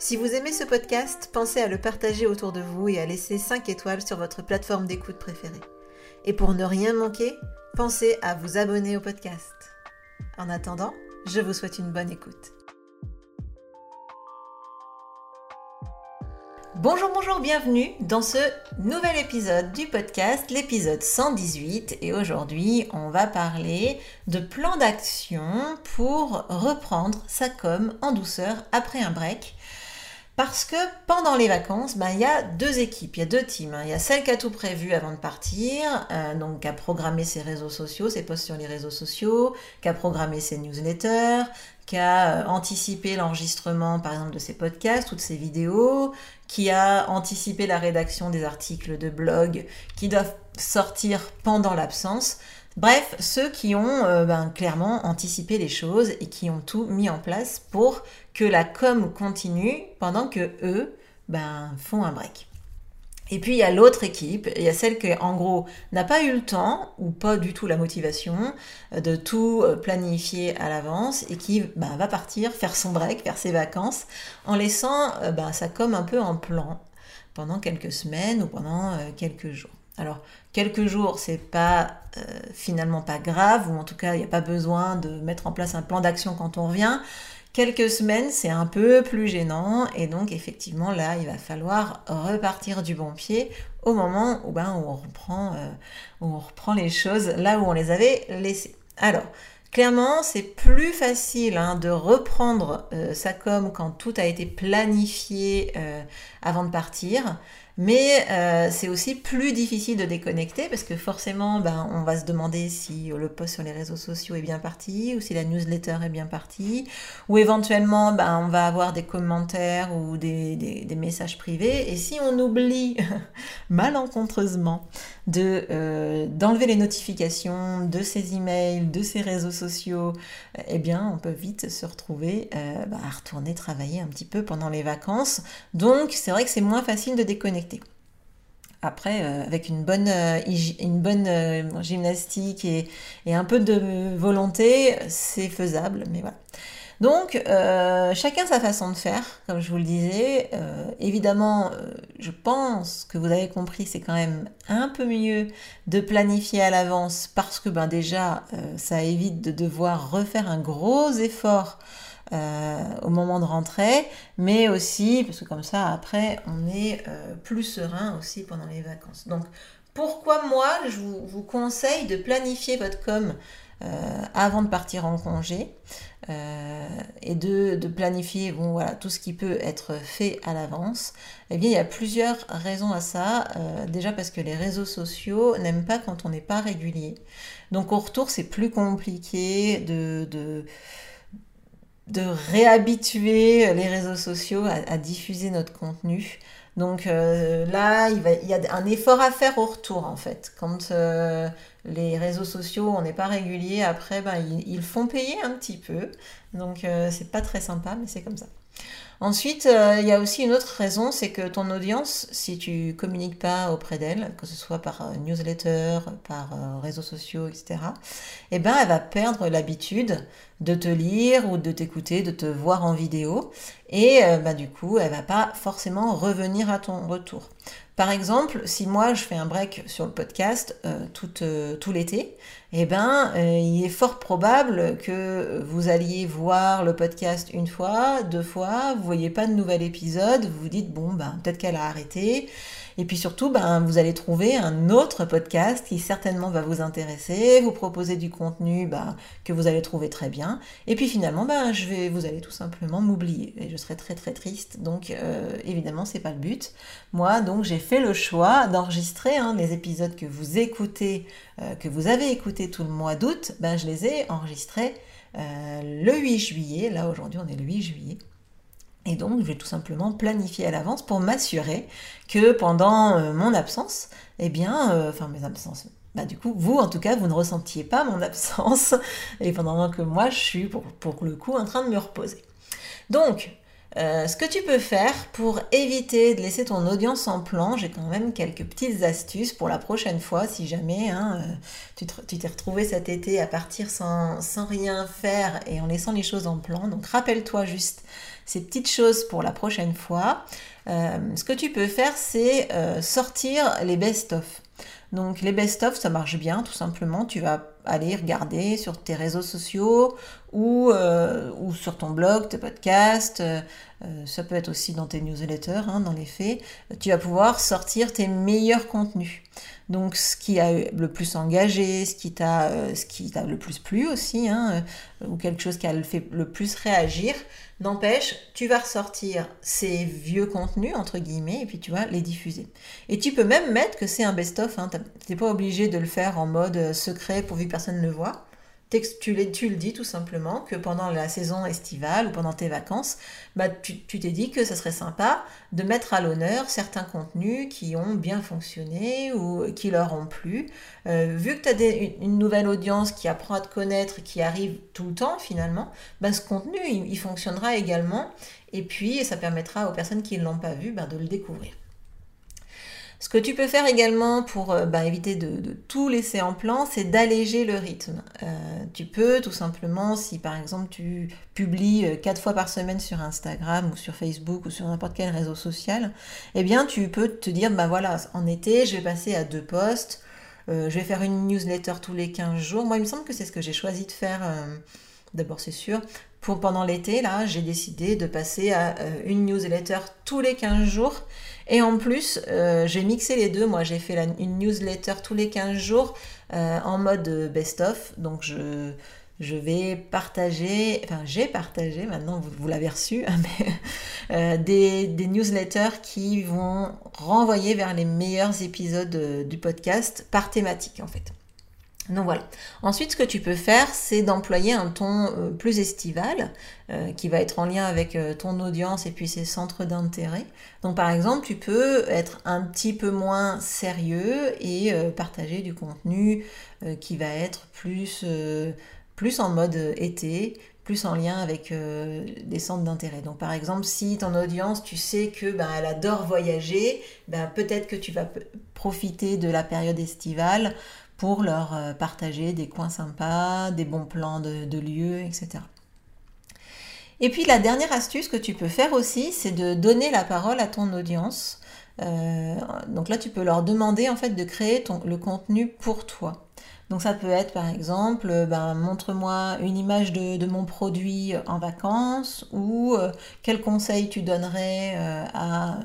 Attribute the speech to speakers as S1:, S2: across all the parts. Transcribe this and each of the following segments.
S1: Si vous aimez ce podcast, pensez à le partager autour de vous et à laisser 5 étoiles sur votre plateforme d'écoute préférée. Et pour ne rien manquer, pensez à vous abonner au podcast. En attendant, je vous souhaite une bonne écoute. Bonjour, bonjour, bienvenue dans ce nouvel épisode du podcast, l'épisode 118. Et aujourd'hui, on va parler de plan d'action pour reprendre sa com en douceur après un break. Parce que pendant les vacances, ben, il y a deux équipes, il y a deux teams. Hein. Il y a celle qui a tout prévu avant de partir, euh, donc qui a programmé ses réseaux sociaux, ses posts sur les réseaux sociaux, qui a programmé ses newsletters, qui a euh, anticipé l'enregistrement par exemple de ses podcasts ou de ses vidéos, qui a anticipé la rédaction des articles de blog qui doivent sortir pendant l'absence. Bref, ceux qui ont euh, ben, clairement anticipé les choses et qui ont tout mis en place pour que la com continue pendant que eux ben, font un break. Et puis il y a l'autre équipe, il y a celle qui en gros n'a pas eu le temps ou pas du tout la motivation euh, de tout euh, planifier à l'avance et qui ben, va partir faire son break, faire ses vacances en laissant sa com un peu en plan pendant quelques semaines ou pendant quelques jours. Alors, quelques jours, c'est pas euh, finalement pas grave, ou en tout cas, il n'y a pas besoin de mettre en place un plan d'action quand on revient. Quelques semaines, c'est un peu plus gênant, et donc effectivement, là, il va falloir repartir du bon pied au moment où, ben, on, reprend, euh, on reprend les choses là où on les avait laissées. Alors, Clairement, c'est plus facile hein, de reprendre euh, sa com quand tout a été planifié avant de partir. Mais euh, c'est aussi plus difficile de déconnecter parce que forcément, ben, on va se demander si le post sur les réseaux sociaux est bien parti ou si la newsletter est bien partie. Ou éventuellement, ben, on va avoir des commentaires ou des, messages privés. Et si on oublie malencontreusement de euh, d'enlever les notifications de ces emails, de ces réseaux sociaux, eh bien, on peut vite se retrouver euh, ben, à retourner travailler un petit peu pendant les vacances. Donc, c'est vrai que c'est moins facile de déconnecter. Après, euh, avec une bonne, euh, euh, gymnastique et, un peu de volonté, c'est faisable, mais voilà. Donc, chacun sa façon de faire, comme je vous le disais. évidemment, je pense que vous avez compris, c'est quand même un peu mieux de planifier à l'avance parce que ben, déjà, ça évite de devoir refaire un gros effort euh, au moment de rentrer, mais aussi, parce que comme ça, après, on est euh, plus serein aussi pendant les vacances. Donc, pourquoi moi, je vous, conseille de planifier votre com euh, avant de partir en congé et de, de, planifier bon, voilà, tout ce qui peut être fait à l'avance Eh bien, il y a plusieurs raisons à ça. déjà parce que les réseaux sociaux n'aiment pas quand on n'est pas régulier. Donc, au retour, c'est plus compliqué de, de de réhabituer les réseaux sociaux à, diffuser notre contenu. Donc euh, là, il, y a un effort à faire au retour en fait. Quand euh, les réseaux sociaux, on n'est pas régulier, après, ben, ils, font payer un petit peu. Donc euh, c'est pas très sympa, mais c'est comme ça. Ensuite, euh, il y a aussi une autre raison, c'est que ton audience, si tu communiques pas auprès d'elle, que ce soit par euh, newsletter, par euh, réseaux sociaux, etc., eh ben, elle va perdre l'habitude de te lire ou de t'écouter, de te voir en vidéo, et bah, du coup, elle va pas forcément revenir à ton retour. Par exemple, si moi je fais un break sur le podcast euh, tout, euh, tout l'été, eh ben, euh, il est fort probable que vous alliez voir le podcast une fois, deux fois, vous voyez pas de nouvel épisode, vous vous dites bon ben peut-être qu'elle a arrêté. Et puis surtout, ben, vous allez trouver un autre podcast qui certainement va vous intéresser, vous proposer du contenu ben, que vous allez trouver très bien. Et puis finalement, ben, je vais, vous allez tout simplement m'oublier. Et je serai très très triste. Donc euh, évidemment, c'est pas le but. Moi, donc j'ai fait le choix d'enregistrer hein, les épisodes que vous écoutez, euh, que vous avez écoutés tout le mois d'août. Ben, je les ai enregistrés euh, le 8 juillet. Là aujourd'hui, on est le 8 juillet. Et donc, je vais tout simplement planifier à l'avance pour m'assurer que pendant euh, mon absence, eh bien, euh, enfin mes absences, bah du coup, vous en tout cas, vous ne ressentiez pas mon absence, et pendant que moi, je suis pour, le coup en train de me reposer. Donc, euh, ce que tu peux faire pour éviter de laisser ton audience en plan, j'ai quand même quelques petites astuces pour la prochaine fois si jamais hein, tu t'es retrouvé cet été à partir sans, rien faire et en laissant les choses en plan. Donc rappelle-toi juste ces petites choses pour la prochaine fois. Euh, ce que tu peux faire, c'est euh, sortir les best-of. Donc les best-of, ça marche bien, tout simplement. Tu vas aller regarder sur tes réseaux sociaux ou, euh, sur ton blog, tes podcasts. ça peut être aussi dans tes newsletters, hein, dans les faits. Tu vas pouvoir sortir tes meilleurs contenus. Donc ce qui a le plus engagé, ce qui t'a ce qui t'a le plus plu aussi, hein, ou quelque chose qui a le fait le plus réagir, N'empêche, tu vas ressortir ces vieux contenus, entre guillemets, et puis tu vas les diffuser. Et tu peux même mettre que c'est un best-of. Hein. Tu pas obligé de le faire en mode euh, secret pourvu que personne ne le voit tu, le dis tout simplement que pendant la saison estivale ou pendant tes vacances, bah, tu t'es dit que ça serait sympa de mettre à l'honneur certains contenus qui ont bien fonctionné ou qui leur ont plu. Euh, vu que tu as une nouvelle audience qui apprend à te connaître, qui arrive tout le temps finalement, bah, ce contenu, il, fonctionnera également. Et puis, ça permettra aux personnes qui ne l'ont pas vu bah, de le découvrir. Ce que tu peux faire également pour euh, bah, éviter de, tout laisser en plan, c'est d'alléger le rythme. Euh, tu peux tout simplement, si par exemple tu publies euh, quatre fois par semaine sur Instagram ou sur Facebook ou sur n'importe quel réseau social, eh bien tu peux te dire, bah voilà, en été, je vais passer à deux posts, je vais faire une newsletter tous les 15 jours. Moi, il me semble que c'est ce que j'ai choisi de faire. D'abord, c'est sûr. Pour pendant l'été, là, j'ai décidé de passer à une newsletter tous les 15 jours et en plus, euh, j'ai mixé les deux. Moi, j'ai fait une newsletter tous les 15 jours euh, en mode best-of. Donc, je, je vais partager, enfin, j'ai partagé, maintenant vous, vous l'avez reçu, mais, euh, des, des, newsletters qui vont renvoyer vers les meilleurs épisodes du podcast par thématique, en fait. Donc voilà. Ensuite, ce que tu peux faire, c'est d'employer un ton euh, plus estival, euh, qui va être en lien avec euh, ton audience et puis ses centres d'intérêt. Donc par exemple, tu peux être un petit peu moins sérieux et partager du contenu qui va être plus, en mode été, plus en lien avec des centres d'intérêt. Donc par exemple, si ton audience, tu sais que ben, elle adore voyager, ben, peut-être que tu vas profiter de la période estivale pour leur euh, partager des coins sympas, des bons plans de, lieux, etc. Et puis la dernière astuce que tu peux faire aussi, c'est de donner la parole à ton audience. Euh, donc là, tu peux leur demander en fait de créer ton, le contenu pour toi. Donc ça peut être par exemple, euh, ben, montre-moi une image de, mon produit en vacances ou quel conseil tu donnerais à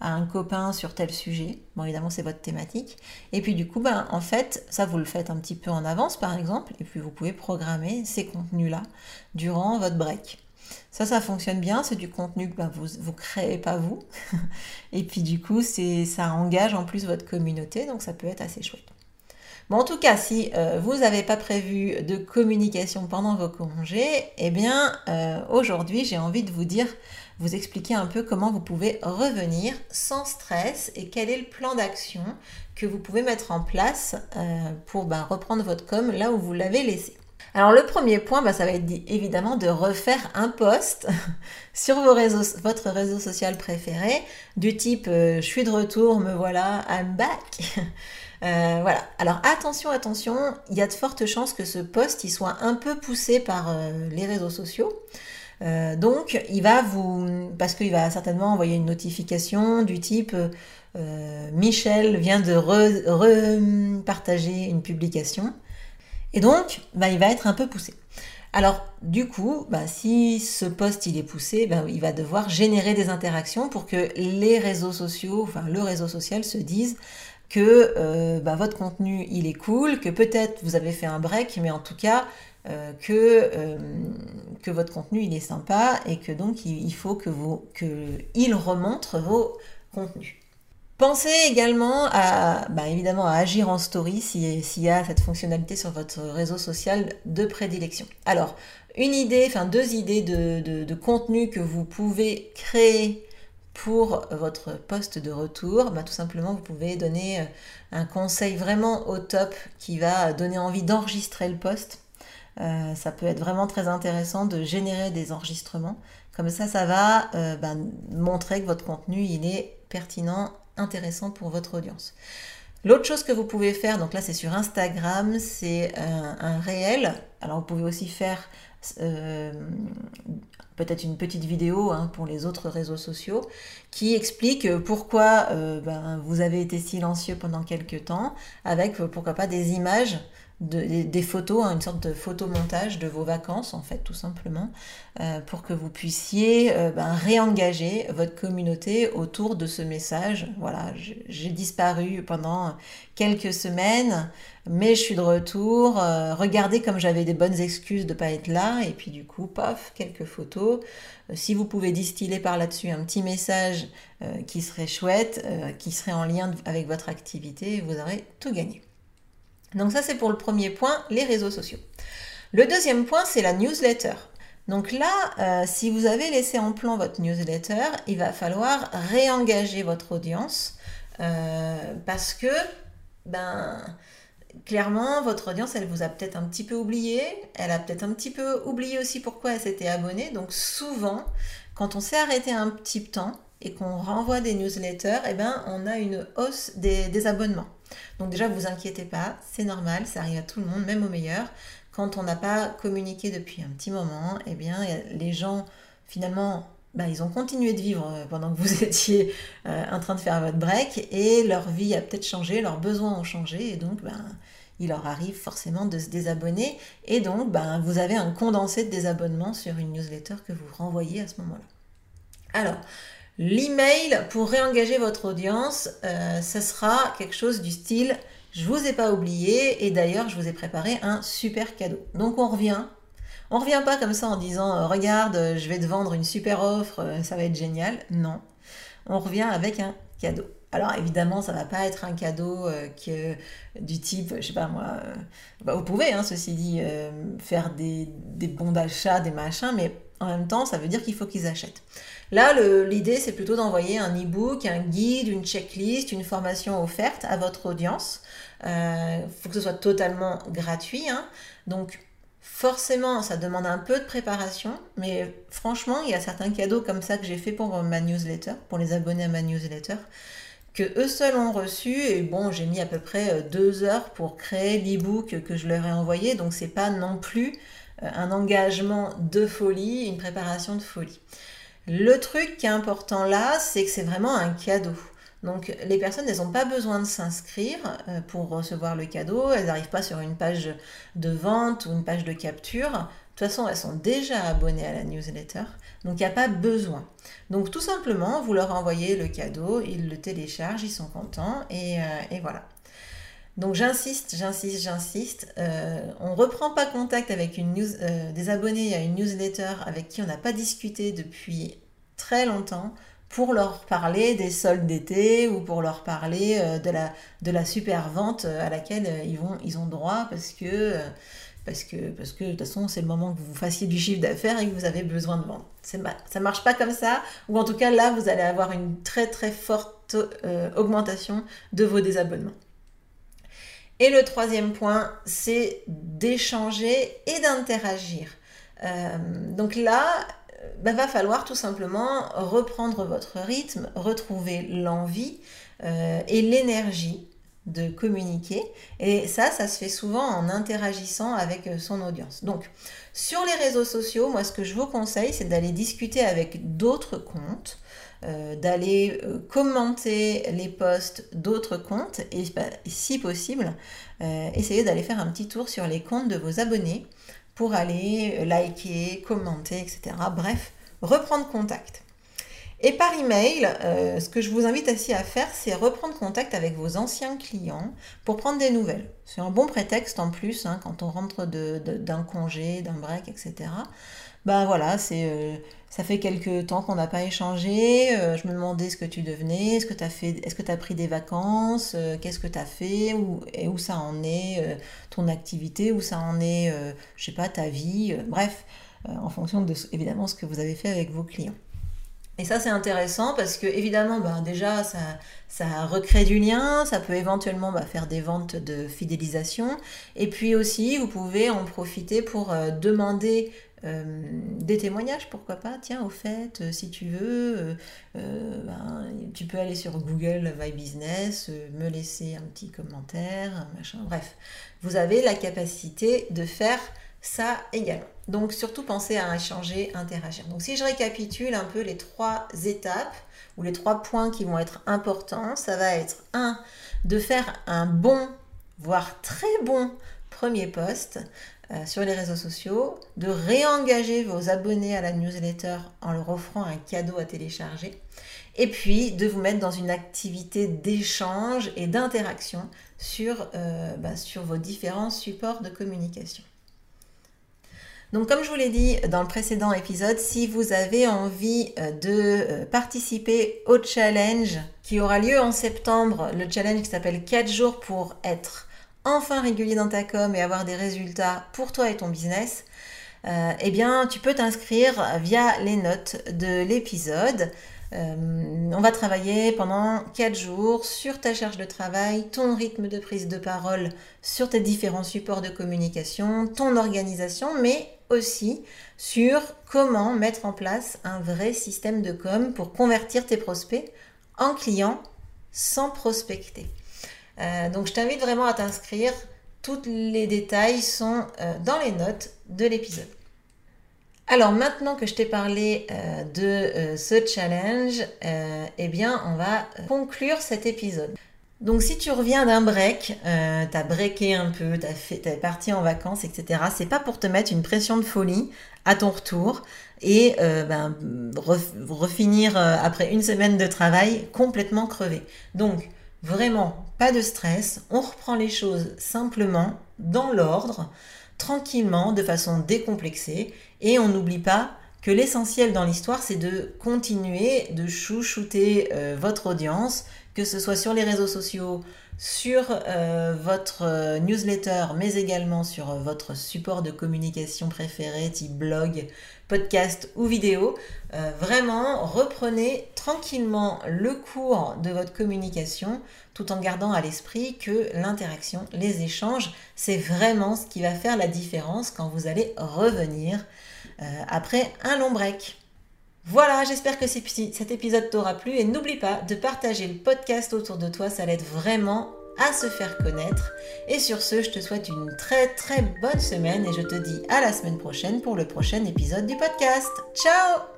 S1: à un copain sur tel sujet. Bon, évidemment, c'est votre thématique. Et puis, du coup, ben, en fait, ça, vous le faites un petit peu en avance, par exemple, et puis vous pouvez programmer ces contenus-là durant votre break. Ça, ça fonctionne bien. C'est du contenu que ben, vous ne créez pas vous. et puis, du coup, ça engage en plus votre communauté, donc ça peut être assez chouette. Bon, en tout cas, si euh, vous n'avez pas prévu de communication pendant vos congés, eh bien, euh, aujourd'hui, j'ai envie de vous dire vous expliquer un peu comment vous pouvez revenir sans stress et quel est le plan d'action que vous pouvez mettre en place euh, pour bah, reprendre votre com là où vous l'avez laissé. Alors le premier point, bah, ça va être évidemment de refaire un post sur vos réseaux, votre réseau social préféré, du type euh, je suis de retour, me voilà, I'm back. Euh, voilà. Alors attention, attention, il y a de fortes chances que ce post il soit un peu poussé par les réseaux sociaux. Donc, il va vous, parce qu'il va certainement envoyer une notification du type Michel vient de repartager une publication. Et donc, bah, il va être un peu poussé. Alors, du coup, bah, si ce poste il est poussé, bah, il va devoir générer des interactions pour que les réseaux sociaux, enfin le réseau social se dise que euh, votre contenu il est cool, que peut-être vous avez fait un break, mais en tout cas euh, que, euh, que votre contenu il est sympa et que donc il, faut que, vous, que il remonte vos contenus. Pensez également à, bah, évidemment, à agir en story s'il y a cette fonctionnalité sur votre réseau social de prédilection. Alors, une idée, enfin deux idées de, contenu que vous pouvez créer pour votre poste de retour, bah, tout simplement, vous pouvez donner un conseil vraiment au top qui va donner envie d'enregistrer le poste. Euh, ça peut être vraiment très intéressant de générer des enregistrements. Comme ça, ça va euh, bah, montrer que votre contenu il est pertinent intéressant pour votre audience. L'autre chose que vous pouvez faire, donc là c'est sur Instagram, c'est un, réel. Alors vous pouvez aussi faire euh, peut-être une petite vidéo hein, pour les autres réseaux sociaux qui explique pourquoi euh, ben, vous avez été silencieux pendant quelques temps avec pourquoi pas des images des, photos, hein, une sorte de photomontage de vos vacances, en fait, tout simplement, euh, pour que vous puissiez euh, ben, réengager votre communauté autour de ce message. Voilà, j'ai disparu pendant quelques semaines, mais je suis de retour. Euh, regardez comme j'avais des bonnes excuses de ne pas être là, et puis du coup, paf, quelques photos. si vous pouvez distiller par là-dessus un petit message qui serait chouette, qui serait en lien avec votre activité, vous aurez tout gagné. Donc ça c'est pour le premier point, les réseaux sociaux. Le deuxième point c'est la newsletter. Donc là, euh, si vous avez laissé en plan votre newsletter, il va falloir réengager votre audience euh, parce que, ben, clairement, votre audience, elle vous a peut-être un petit peu oublié, elle a peut-être un petit peu oublié aussi pourquoi elle s'était abonnée. Donc souvent, quand on s'est arrêté un petit temps et qu'on renvoie des newsletters, eh ben, on a une hausse des abonnements. Donc déjà, vous inquiétez pas, c'est normal, ça arrive à tout le monde, même au meilleur. Quand on n'a pas communiqué depuis un petit moment, eh bien, les gens, finalement, bah, ils ont continué de vivre euh, pendant que vous étiez euh, en train de faire votre break et leur vie a peut-être changé, leurs besoins ont changé et donc ben, il leur arrive forcément de se désabonner et donc ben, vous avez un condensé de désabonnement sur une newsletter que vous renvoyez à ce moment-là. Alors, L'email pour réengager votre audience, euh, ce sera quelque chose du style je vous ai pas oublié et d'ailleurs je vous ai préparé un super cadeau. Donc on revient. On revient pas comme ça en disant euh, regarde, je vais te vendre une super offre, euh, ça va être génial. Non. On revient avec un cadeau. Alors évidemment, ça va pas être un cadeau que, du type, je sais pas moi, bah, vous pouvez, hein, ceci dit, faire des, des bons d'achat, des machins, mais en même temps, ça veut dire qu'il faut qu'ils achètent. Là, l'idée, c'est plutôt d'envoyer un e-book, un guide, une checklist, une formation offerte à votre audience. Il euh, faut que ce soit totalement gratuit. Hein. Donc, forcément, ça demande un peu de préparation, mais franchement, il y a certains cadeaux comme ça que j'ai fait pour ma newsletter, pour les abonnés à ma newsletter, que eux seuls ont reçu. Et bon, j'ai mis à peu près euh, deux heures pour créer l'e-book que je leur ai envoyé, donc c'est pas non plus euh, un engagement de folie, une préparation de folie. Le truc qui est important là, c'est que c'est vraiment un cadeau. Donc les personnes, elles n'ont pas besoin de s'inscrire euh, pour recevoir le cadeau, elles n'arrivent pas sur une page de vente ou une page de capture. De toute façon, elles sont déjà abonnées à la newsletter, donc il n'y a pas besoin. Donc tout simplement, vous leur envoyez le cadeau, ils le téléchargent, ils sont contents et, euh, voilà. Donc j'insiste, j'insiste, j'insiste. Euh, on ne reprend pas contact avec une euh, des abonnés à une newsletter avec qui on n'a pas discuté depuis très longtemps pour leur parler des soldes d'été ou pour leur parler de, la, super vente à laquelle ils ont droit parce que, parce que, de toute façon c'est le moment que vous fassiez du chiffre d'affaires et que vous avez besoin de vendre. Ça ne marche pas comme ça, ou en tout cas là vous allez avoir une très très forte augmentation de vos désabonnements. Et le troisième point, c'est d'échanger et d'interagir. Euh, donc là, bah, va falloir tout simplement reprendre votre rythme, retrouver l'envie euh, et l'énergie de communiquer. Et ça, ça se fait souvent en interagissant avec euh, son audience. Donc, sur les réseaux sociaux, moi, ce que je vous conseille, c'est d'aller discuter avec d'autres comptes. Euh, d'aller euh, commenter les posts d'autres comptes et bah, si possible, essayez d'aller faire un petit tour sur les comptes de vos abonnés pour aller liker, commenter, etc. Bref, reprendre contact. Et par email, euh, ce que je vous invite aussi à faire, c'est reprendre contact avec vos anciens clients pour prendre des nouvelles. C'est un bon prétexte en plus hein, quand on rentre d'un congé, d'un break, etc. Ben voilà, c'est euh, ça fait quelques temps qu'on n'a pas échangé. Euh, je me demandais ce que tu devenais, est-ce que tu as fait, est-ce que tu pris des vacances, qu'est-ce que tu as fait, où, et où ça en est, ton activité, où ça en est, je sais pas, ta vie, bref, en fonction de évidemment ce que vous avez fait avec vos clients. Et ça, c'est intéressant parce que, évidemment, ben, déjà, ça, recrée du lien, ça peut éventuellement bah, faire des ventes de fidélisation. Et puis aussi, vous pouvez en profiter pour euh, demander euh, des témoignages, pourquoi pas. Tiens, au fait, euh, si tu veux, ben, tu peux aller sur Google My Business, me laisser un petit commentaire, machin. Bref, vous avez la capacité de faire ça également. Donc surtout pensez à échanger, interagir. Donc si je récapitule un peu les trois étapes ou les trois points qui vont être importants, ça va être un de faire un bon, voire très bon premier post euh, sur les réseaux sociaux, de réengager vos abonnés à la newsletter en leur offrant un cadeau à télécharger, et puis de vous mettre dans une activité d'échange et d'interaction sur, euh, bah, sur vos différents supports de communication. Donc comme je vous l'ai dit dans le précédent épisode, si vous avez envie euh, de euh, participer au challenge qui aura lieu en septembre, le challenge qui s'appelle 4 jours pour être enfin régulier dans ta com et avoir des résultats pour toi et ton business, euh, eh bien tu peux t'inscrire via les notes de l'épisode. On va travailler pendant 4 jours sur ta charge de travail, ton rythme de prise de parole sur tes différents supports de communication, ton organisation, mais aussi sur comment mettre en place un vrai système de com pour convertir tes prospects en clients sans prospecter. Euh, donc je t'invite vraiment à t'inscrire. Tous les détails sont euh, dans les notes de l'épisode. Alors maintenant que je t'ai parlé euh, de ce challenge, eh bien on va conclure cet épisode. Donc si tu reviens d'un break, euh, t'as breaké un peu, t'as fait, t'es parti en vacances, etc. C'est pas pour te mettre une pression de folie à ton retour et euh, ben, refinir euh, après une semaine de travail complètement crevé. Donc vraiment pas de stress, on reprend les choses simplement dans l'ordre, tranquillement, de façon décomplexée et on n'oublie pas que l'essentiel dans l'histoire, c'est de continuer de chouchouter votre audience, que ce soit sur les réseaux sociaux, sur euh, votre euh, newsletter, mais également sur euh, votre support de communication préféré, type blog, podcast ou vidéo. vraiment, reprenez tranquillement le cours de votre communication tout en gardant à l'esprit que l'interaction, les échanges, c'est vraiment ce qui va faire la différence quand vous allez revenir après un long break. Voilà, j'espère que cet épisode t'aura plu et n'oublie pas de partager le podcast autour de toi, ça l'aide vraiment à se faire connaître. Et sur ce, je te souhaite une très très bonne semaine et je te dis à la semaine prochaine pour le prochain épisode du podcast. Ciao